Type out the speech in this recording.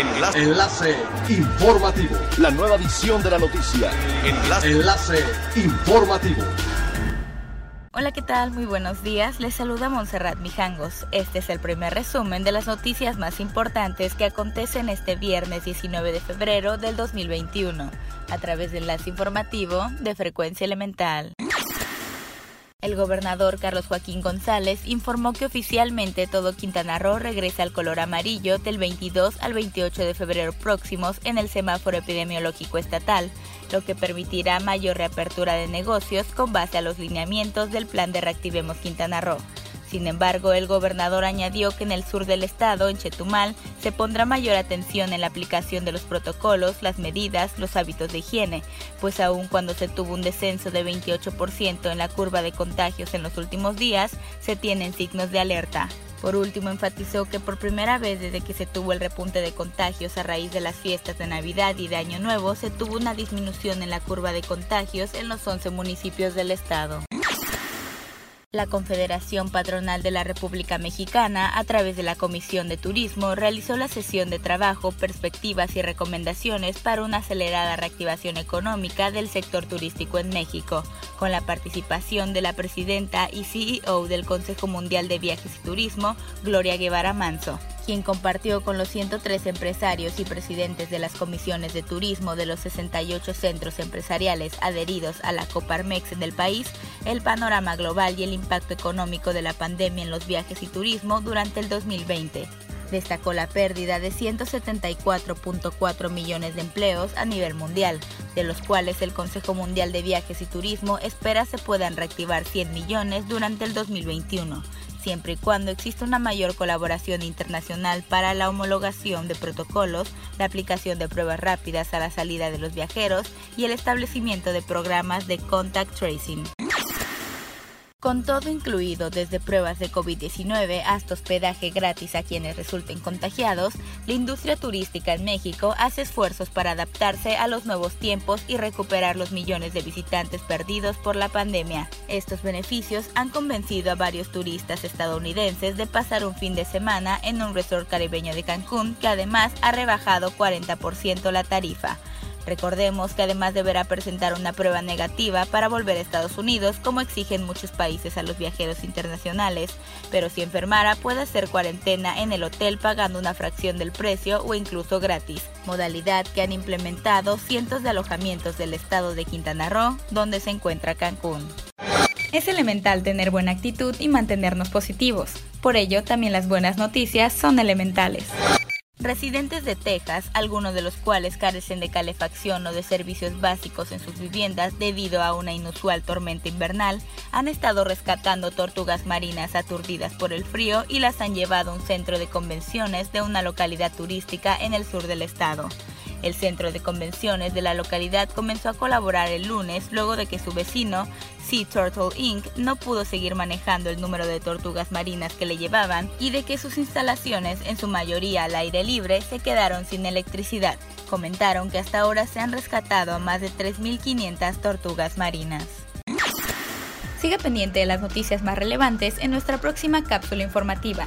Enlace. Enlace informativo. La nueva edición de la noticia. Enlace. Enlace informativo. Hola, ¿qué tal? Muy buenos días. Les saluda Montserrat Mijangos. Este es el primer resumen de las noticias más importantes que acontecen este viernes 19 de febrero del 2021 a través del enlace informativo de Frecuencia Elemental. El gobernador Carlos Joaquín González informó que oficialmente todo Quintana Roo regresa al color amarillo del 22 al 28 de febrero próximos en el semáforo epidemiológico estatal, lo que permitirá mayor reapertura de negocios con base a los lineamientos del plan de Reactivemos Quintana Roo. Sin embargo, el gobernador añadió que en el sur del estado, en Chetumal, se pondrá mayor atención en la aplicación de los protocolos, las medidas, los hábitos de higiene, pues aun cuando se tuvo un descenso de 28% en la curva de contagios en los últimos días, se tienen signos de alerta. Por último, enfatizó que por primera vez desde que se tuvo el repunte de contagios a raíz de las fiestas de Navidad y de Año Nuevo, se tuvo una disminución en la curva de contagios en los 11 municipios del estado. La Confederación Patronal de la República Mexicana, a través de la Comisión de Turismo, realizó la sesión de trabajo, perspectivas y recomendaciones para una acelerada reactivación económica del sector turístico en México, con la participación de la presidenta y CEO del Consejo Mundial de Viajes y Turismo, Gloria Guevara Manso quien compartió con los 103 empresarios y presidentes de las comisiones de turismo de los 68 centros empresariales adheridos a la Coparmex del país el panorama global y el impacto económico de la pandemia en los viajes y turismo durante el 2020. Destacó la pérdida de 174.4 millones de empleos a nivel mundial, de los cuales el Consejo Mundial de Viajes y Turismo espera se puedan reactivar 100 millones durante el 2021 siempre y cuando exista una mayor colaboración internacional para la homologación de protocolos, la aplicación de pruebas rápidas a la salida de los viajeros y el establecimiento de programas de contact tracing. Con todo incluido, desde pruebas de COVID-19 hasta hospedaje gratis a quienes resulten contagiados, la industria turística en México hace esfuerzos para adaptarse a los nuevos tiempos y recuperar los millones de visitantes perdidos por la pandemia. Estos beneficios han convencido a varios turistas estadounidenses de pasar un fin de semana en un resort caribeño de Cancún que además ha rebajado 40% la tarifa. Recordemos que además deberá presentar una prueba negativa para volver a Estados Unidos, como exigen muchos países a los viajeros internacionales, pero si enfermara puede hacer cuarentena en el hotel pagando una fracción del precio o incluso gratis, modalidad que han implementado cientos de alojamientos del estado de Quintana Roo, donde se encuentra Cancún. Es elemental tener buena actitud y mantenernos positivos. Por ello, también las buenas noticias son elementales. Residentes de Texas, algunos de los cuales carecen de calefacción o de servicios básicos en sus viviendas debido a una inusual tormenta invernal, han estado rescatando tortugas marinas aturdidas por el frío y las han llevado a un centro de convenciones de una localidad turística en el sur del estado. El centro de convenciones de la localidad comenzó a colaborar el lunes luego de que su vecino, Sea Turtle Inc., no pudo seguir manejando el número de tortugas marinas que le llevaban y de que sus instalaciones, en su mayoría al aire libre, se quedaron sin electricidad. Comentaron que hasta ahora se han rescatado más de 3.500 tortugas marinas. Siga pendiente de las noticias más relevantes en nuestra próxima cápsula informativa.